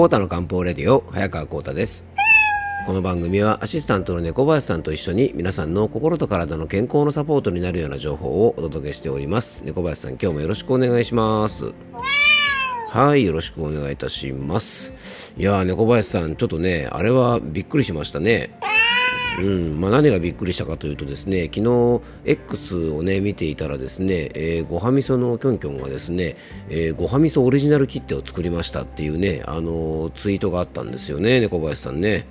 コータの漢方レディオ早川コータです。この番組はアシスタントの猫林さんと一緒に皆さんの心と体の健康のサポートになるような情報をお届けしております。猫林さん今日もよろしくお願いします。はいよろしくお願いいたします。いやー猫林さんちょっとねあれはびっくりしましたね。うんまあ、何がびっくりしたかというとですね昨日 X をね見ていたらですね、えー、ごはみそのきょんきょんがですね、えー、ごはみそオリジナル切手を作りましたっていうねあのー、ツイートがあったんですよね猫林さんね。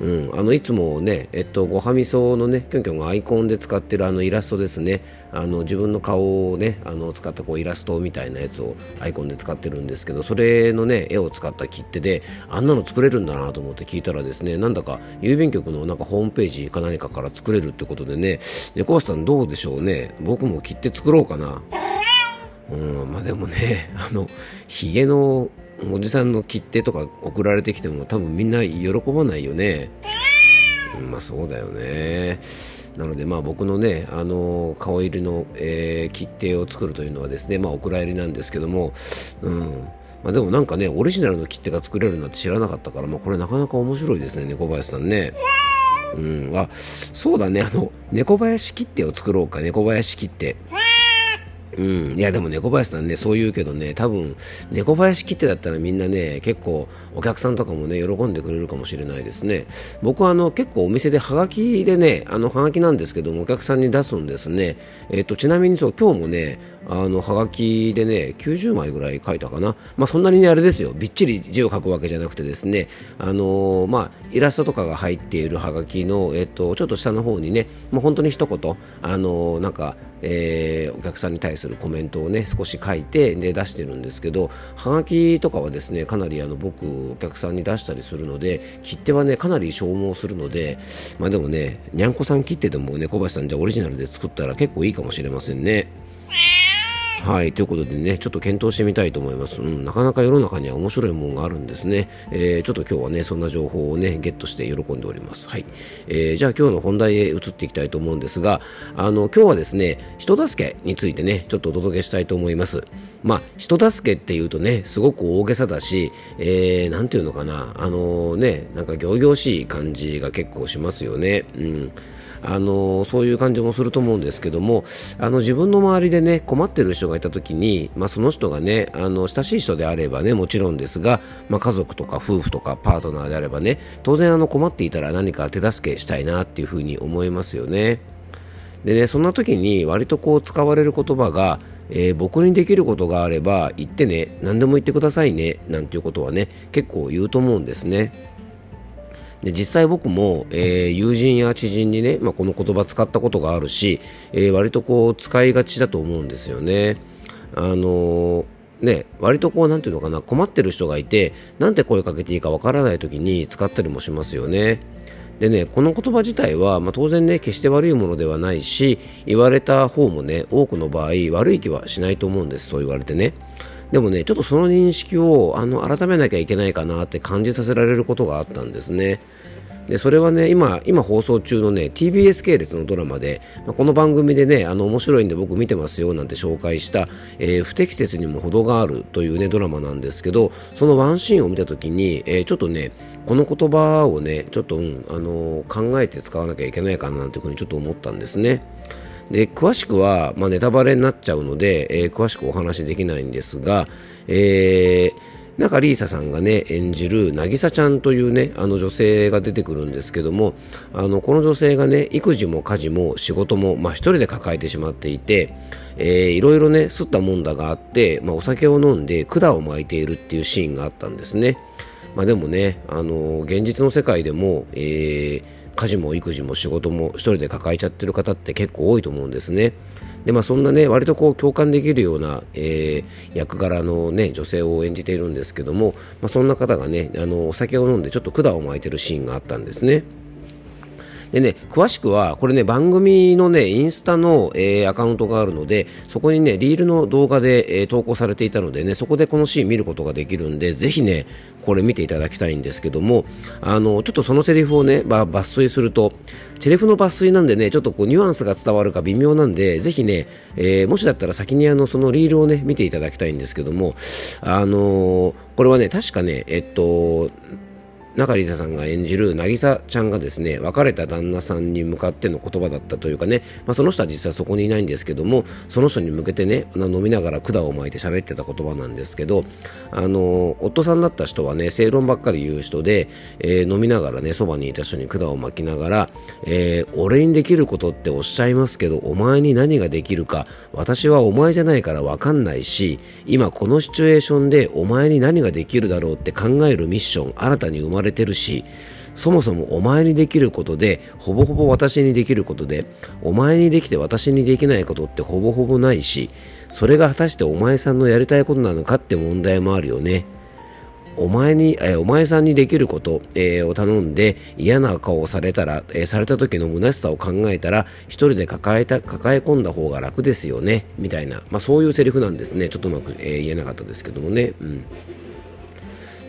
うん、あのいつもね、えっと、ごはみそのね、きょんきょんがアイコンで使ってるあのイラストですね、あの自分の顔をね、あの使ったこうイラストみたいなやつをアイコンで使ってるんですけど、それのね、絵を使った切手で、あんなの作れるんだなと思って聞いたらですね、なんだか郵便局のなんかホームページか何かから作れるってことでね、猫橋さんどうでしょうね、僕も切手作ろうかな。うん、まあでもね、あの、ヒゲのおじさんの切手とか送られてきても多分みんな喜ばないよね。まあそうだよね。なのでまあ僕のね、あの顔入りの、えー、切手を作るというのはですね、まあお蔵入りなんですけども、うん。まあ、でもなんかね、オリジナルの切手が作れるなんて知らなかったから、まあこれなかなか面白いですね、猫林さんね。うん、あ、そうだね、あの、猫林切手を作ろうか、猫林切手。うん、いやでも猫林さんね、そう言うけどね、多分猫林切手だったらみんなね、結構お客さんとかもね、喜んでくれるかもしれないですね。僕はあの結構お店でハガキでね、あのハガキなんですけども、お客さんに出すんですね。えっ、と、ちなみにそう、今日もね、あのハガキでね、90枚ぐらい書いたかな。まあそんなにね、あれですよ、びっちり字を書くわけじゃなくてですね、あのー、まあイラストとかが入っているハガキの、えっ、と、ちょっと下の方にね、もう本当に一言、あのー、なんか、えー、お客さんに対するコメントをね少し書いてで出してるんですけどはがきとかはですねかなりあの僕お客さんに出したりするので切手はねかなり消耗するのでまあでもねにゃんこさん切手でもね小橋さんじゃオリジナルで作ったら結構いいかもしれませんね。はい、ということでね、ちょっと検討してみたいと思います。うん、なかなか世の中には面白いものがあるんですね。えー、ちょっと今日はね、そんな情報をね、ゲットして喜んでおります。はい。えー、じゃあ今日の本題へ移っていきたいと思うんですが、あの、今日はですね、人助けについてね、ちょっとお届けしたいと思います。まあ、人助けっていうとね、すごく大げさだし、えー、ていうのかな、あのー、ね、なんか行々しい感じが結構しますよね。うん。あのそういう感じもすると思うんですけどもあの自分の周りでね困ってる人がいた時に、まあ、その人がねあの親しい人であればねもちろんですが、まあ、家族とか夫婦とかパートナーであればね当然あの困っていたら何か手助けしたいなっていうふうに思いますよね。でねそんな時に割とこう使われる言葉がえー、僕にできることがあれば言ってね何でも言ってくださいねなんていうことはね結構言うと思うんですね。で実際僕も、えー、友人や知人にね、まあ、この言葉使ったことがあるし、えー、割とこう使いがちだと思うんですよね。あのーね、割とこう、なんていうのかな、困ってる人がいて、なんて声かけていいかわからない時に使ったりもしますよね。でね、この言葉自体は、まあ、当然ね、決して悪いものではないし、言われた方もね、多くの場合、悪い気はしないと思うんです、そう言われてね。でもね、ちょっとその認識をあの改めなきゃいけないかなって感じさせられることがあったんですね。でそれはね今今放送中のね TBS 系列のドラマで、まあ、この番組でねあの面白いんで僕見てますよなんて紹介した、えー、不適切にも程があるというねドラマなんですけどそのワンシーンを見た時に、えー、ちょっとねこの言葉をねちょっと、うん、あのー、考えて使わなきゃいけないかななんていうふにちょっと思ったんですね。で詳しくは、まあ、ネタバレになっちゃうので、えー、詳しくお話できないんですが、えー中里依紗さんがね演じる渚ちゃんというねあの女性が出てくるんですけどもあのこの女性がね育児も家事も仕事も、まあ、一人で抱えてしまっていて、えー、いろいろね吸ったもんだがあって、まあ、お酒を飲んで管を巻いているっていうシーンがあったんですね、まあ、でもねあの現実の世界でも、えー、家事も育児も仕事も一人で抱えちゃってる方って結構多いと思うんですね。でまあ、そんなね割とこう共感できるような、えー、役柄の、ね、女性を演じているんですけども、まあ、そんな方がねあのお酒を飲んでちょっと管を巻いてるシーンがあったんですね。でね、詳しくは、これね、番組のね、インスタの、えー、アカウントがあるので、そこにね、リールの動画で、えー、投稿されていたのでね、そこでこのシーン見ることができるんで、ぜひね、これ見ていただきたいんですけども、あの、ちょっとそのセリフをね、まあ、抜粋すると、セリフの抜粋なんでね、ちょっとこうニュアンスが伝わるか微妙なんで、ぜひね、えー、もしだったら先にあの、そのリールをね、見ていただきたいんですけども、あの、これはね、確かね、えっと、中里さんが演じる渚ちゃんがですね別れた旦那さんに向かっての言葉だったというかね、まあ、その人は実際そこにいないんですけどもその人に向けてね飲みながら管を巻いて喋ってた言葉なんですけどあの夫さんだった人はね正論ばっかり言う人で、えー、飲みながらねそばにいた人に管を巻きながら、えー、俺にできることっておっしゃいますけどお前に何ができるか私はお前じゃないから分かんないし今このシチュエーションでお前に何ができるだろうって考えるミッション新たに生まれれてるしそもそもお前にできることでほぼほぼ私にできることでお前にできて私にできないことってほぼほぼないしそれが果たしてお前さんのやりたいことなのかって問題もあるよね。お前に、えー、お前さんにできること、えー、を頼んで嫌な顔をされたら、えー、された時の虚しさを考えたら一人で抱えた抱え込んだ方が楽ですよね。みたいな、まあ、そういうセリフなんですね。ちょっとうまく、え言えなかったですけどもね、うん。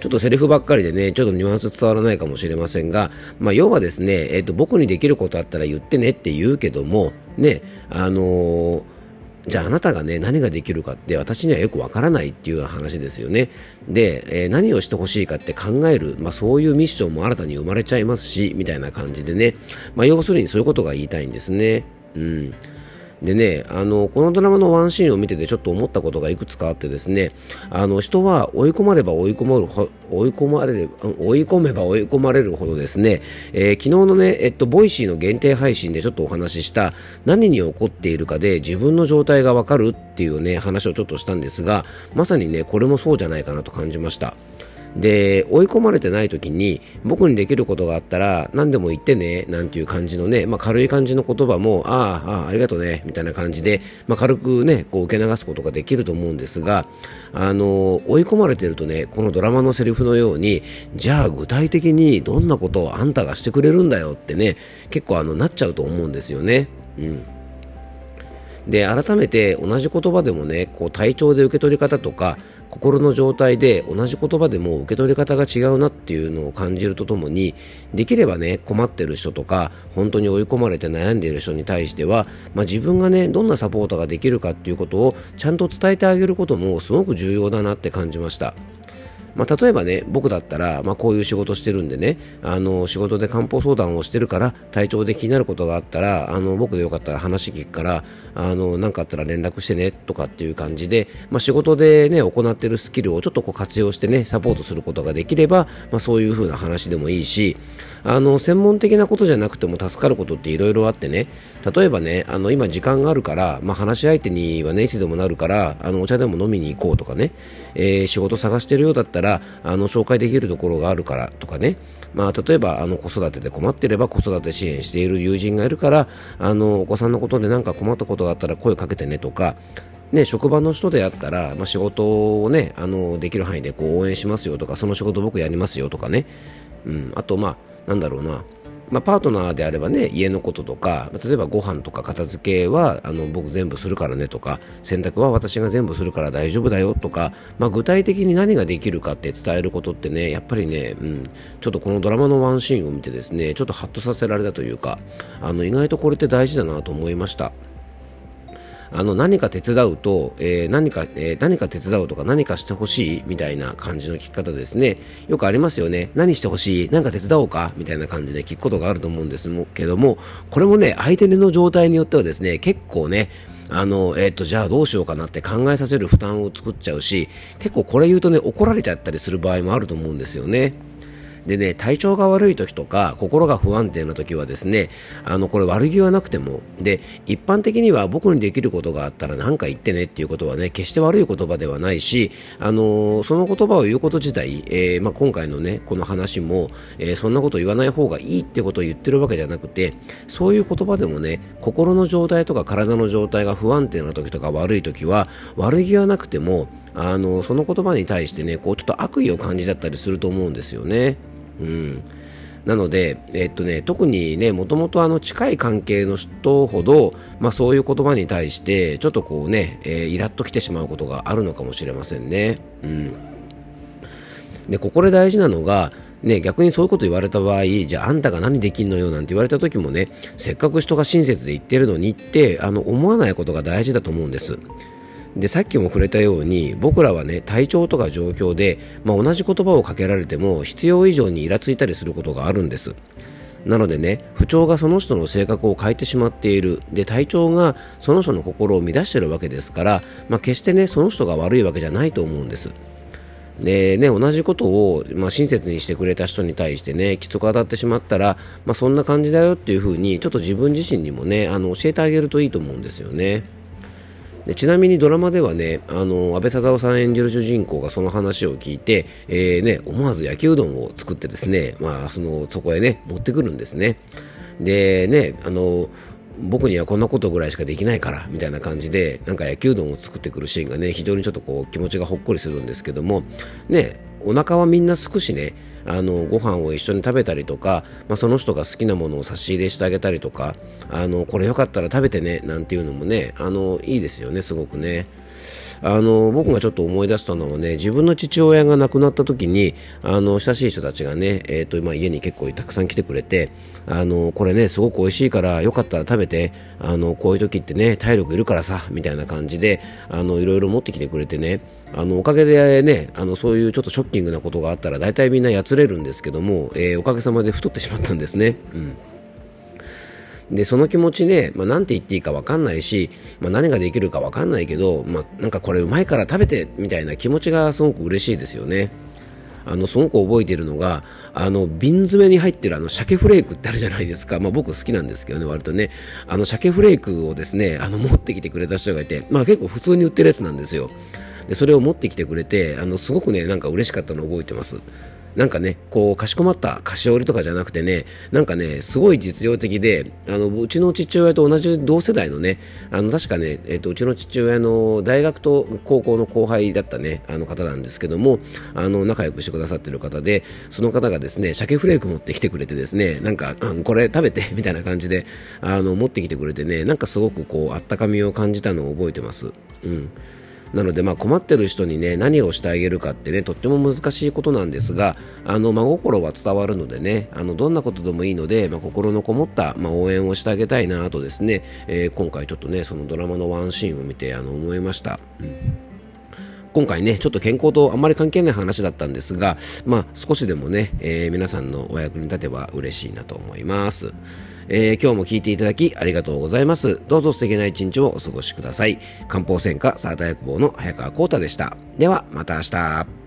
ちょっとセリフばっかりでね、ちょっとニュアンス伝わらないかもしれませんが、まあ、要はですね、えっ、ー、と、僕にできることあったら言ってねって言うけども、ね、あのーじゃああなたがね、何ができるかって私にはよくわからないっていう話ですよね。で、えー、何をしてほしいかって考える、まあそういうミッションも新たに生まれちゃいますし、みたいな感じでね、まあ要するにそういうことが言いたいんですね。うん。でね、あの、このドラマのワンシーンを見ててちょっと思ったことがいくつかあってですね、あの、人は追い込まれば追い込まる、追い込まれる、追い込めば追い込まれるほどですね、えー、昨日のね、えっと、 Voicy の限定配信でちょっとお話しした何に起こっているかで自分の状態がわかるっていうね、話をちょっとしたんですが、まさにね、これもそうじゃないかなと感じました。で追い込まれてない時に僕にできることがあったら何でも言ってねなんていう感じのね、まあ、軽い感じの言葉もあああありがとうねみたいな感じで、まあ、軽くねこう受け流すことができると思うんですがあの追い込まれてるとねこのドラマのセリフのようにじゃあ具体的にどんなことをあんたがしてくれるんだよってね結構あのなっちゃうと思うんですよね。うんで改めて同じ言葉でもねこう体調で受け取り方とか心の状態で同じ言葉でも受け取り方が違うなっていうのを感じるとともにできればね困ってる人とか本当に追い込まれて悩んでいる人に対しては、まあ、自分がねどんなサポートができるかっていうことをちゃんと伝えてあげることもすごく重要だなって感じました。まあ、例えばね、僕だったら、まあ、こういう仕事してるんでね、あの、仕事で漢方相談をしてるから、体調で気になることがあったら、あの、僕でよかったら話聞くから、あの、なかあったら連絡してね、とかっていう感じで、まあ、仕事でね、行ってるスキルをちょっとこう活用してね、サポートすることができれば、まあ、そういう風な話でもいいし、あの専門的なことじゃなくても助かることっていろいろあってね。例えばねあの今時間があるから、まあ、話し相手にはねいつでもなるからあのお茶でも飲みに行こうとかね、えー、仕事探してるようだったらあの紹介できるところがあるからとかね、まあ、例えばあの子育てで困ってれば子育て支援している友人がいるからあのお子さんのことで何か困ったことがあったら声かけてねとか。ね、職場の人であったら、まあ、仕事をね、あの、できる範囲でこう応援しますよとか、その仕事僕やりますよとかね、うん、あと、まあ、なんだろうな、まあ、パートナーであればね家のこととか例えばご飯とか片付けはあの僕全部するからねとか洗濯は私が全部するから大丈夫だよとか、まあ、具体的に何ができるかって伝えることってねやっぱりね、うん、ちょっとこのドラマのワンシーンを見てですねちょっとハッとさせられたというかあの意外とこれって大事だなと思いました。あの何か手伝うと、えー、何か、えー、何か手伝うとか何かしてほしいみたいな感じの聞き方ですね。よくありますよね。何してほしい何か手伝おうかみたいな感じで聞くことがあると思うんですけども、これもね、相手の状態によってはですね、結構ね、あの、えっ、ー、と、じゃあどうしようかなって考えさせる負担を作っちゃうし、結構これ言うとね、怒られちゃったりする場合もあると思うんですよね。でね、体調が悪い時とか、心が不安定な時はですね、あの、これ悪気はなくても、で、一般的には僕にできることがあったら何か言ってねっていうことはね、決して悪い言葉ではないし、あのその言葉を言うこと自体、えー、まあ、今回のね、この話も、えー、そんなこと言わない方がいいってことを言ってるわけじゃなくて、そういう言葉でもね、心の状態とか体の状態が不安定な時とか悪い時は、悪気はなくても、あのその言葉に対してね、こうちょっと悪意を感じちゃったりすると思うんですよね。うんなので、えっとね、特にね、もともとあの近い関係の人ほど、まあそういう言葉に対して、ちょっとこうね、えー、イラッときてしまうことがあるのかもしれませんね。うん。で、ここで大事なのが、ね、逆にそういうこと言われた場合、じゃああんたが何できんのよなんて言われた時もね、せっかく人が親切で言ってるのにって、あの、思わないことが大事だと思うんです。でさっきも触れたように僕らはね体調とか状況で、まあ、同じ言葉をかけられても必要以上にイラついたりすることがあるんです。なのでね不調がその人の性格を変えてしまっている。で体調がその人の心を乱しているわけですから、まあ、決してねその人が悪いわけじゃないと思うんです。でね、同じことを、まあ、親切にしてくれた人に対してね、きつく当たってしまったら、まあ、そんな感じだよっていうふうに、ちょっと自分自身にもね、あの教えてあげるといいと思うんですよね。でちなみにドラマではねあの安倍貞夫さん演じる主人公がその話を聞いて、えー、ね、思わず焼きうどんを作ってですね、まあ、そのそこへね持ってくるんですね。でねあの僕にはこんなことぐらいしかできないからみたいな感じでなんか野球うどんを作ってくるシーンがね非常にちょっとこう気持ちがほっこりするんですけどもねお腹はみんな少しねあのご飯を一緒に食べたりとか、まあ、その人が好きなものを差し入れしてあげたりとかあのこれよかったら食べてねなんていうのもねあのいいですよねすごくね。あの僕がちょっと思い出したのはね自分の父親が亡くなった時にあの親しい人たちがね、えーとまあ、家に結構たくさん来てくれてあのこれねすごく美味しいからよかったら食べてあのこういう時ってね体力いるからさみたいな感じであのいろいろ持ってきてくれてねあのおかげでねあのそういうちょっとショッキングなことがあったら大体みんなやつれるんですけども、えー、おかげさまで太ってしまったんですね。うんで、その気持ちね、まあ、なんて言っていいかわかんないし、まあ、何ができるかわかんないけど、まあ、なんかこれうまいから食べて、みたいな気持ちがすごく嬉しいですよね。あの、すごく覚えているのが、あの、瓶詰めに入ってるあの、鮭フレークってあるじゃないですか。まあ僕好きなんですけどね、割とね。あの、鮭フレークをですね、あの、持ってきてくれた人がいて、まあ結構普通に売ってるやつなんですよ。で、それを持ってきてくれて、あの、すごくね、なんか嬉しかったのを覚えてます。なんかね、こう、かしこまった菓子折りとかじゃなくてね、なんかね、すごい実用的で、あの、うちの父親と同じ同世代のね、あの、確かね、えっ、と、うちの父親の大学と高校の後輩だったね、あの方なんですけども、あの、仲良くしてくださってる方で、その方がですね、鮭フレーク持ってきてくれてですね、なんか、うん、これ食べて、みたいな感じで、あの、持ってきてくれてね、なんかすごくこう、あったかみを感じたのを覚えてます。うん。なので、まあ、困ってる人にね、何をしてあげるかってね、とっても難しいことなんですが、あの、真心は伝わるのでね、あの、どんなことでもいいので、まあ、心のこもった、まあ、応援をしてあげたいなとですね、えー、今回ちょっとね、そのドラマのワンシーンを見て、あの、思いました。うん今回ね、ちょっと健康とあんまり関係ない話だったんですが、まあ、少しでもね、えー、皆さんのお役に立てば嬉しいなと思います。えー、今日も聞いていただきありがとうございます。どうぞ素敵な一日をお過ごしください。漢方専科サーター薬房の早川幸太でした。では、また明日。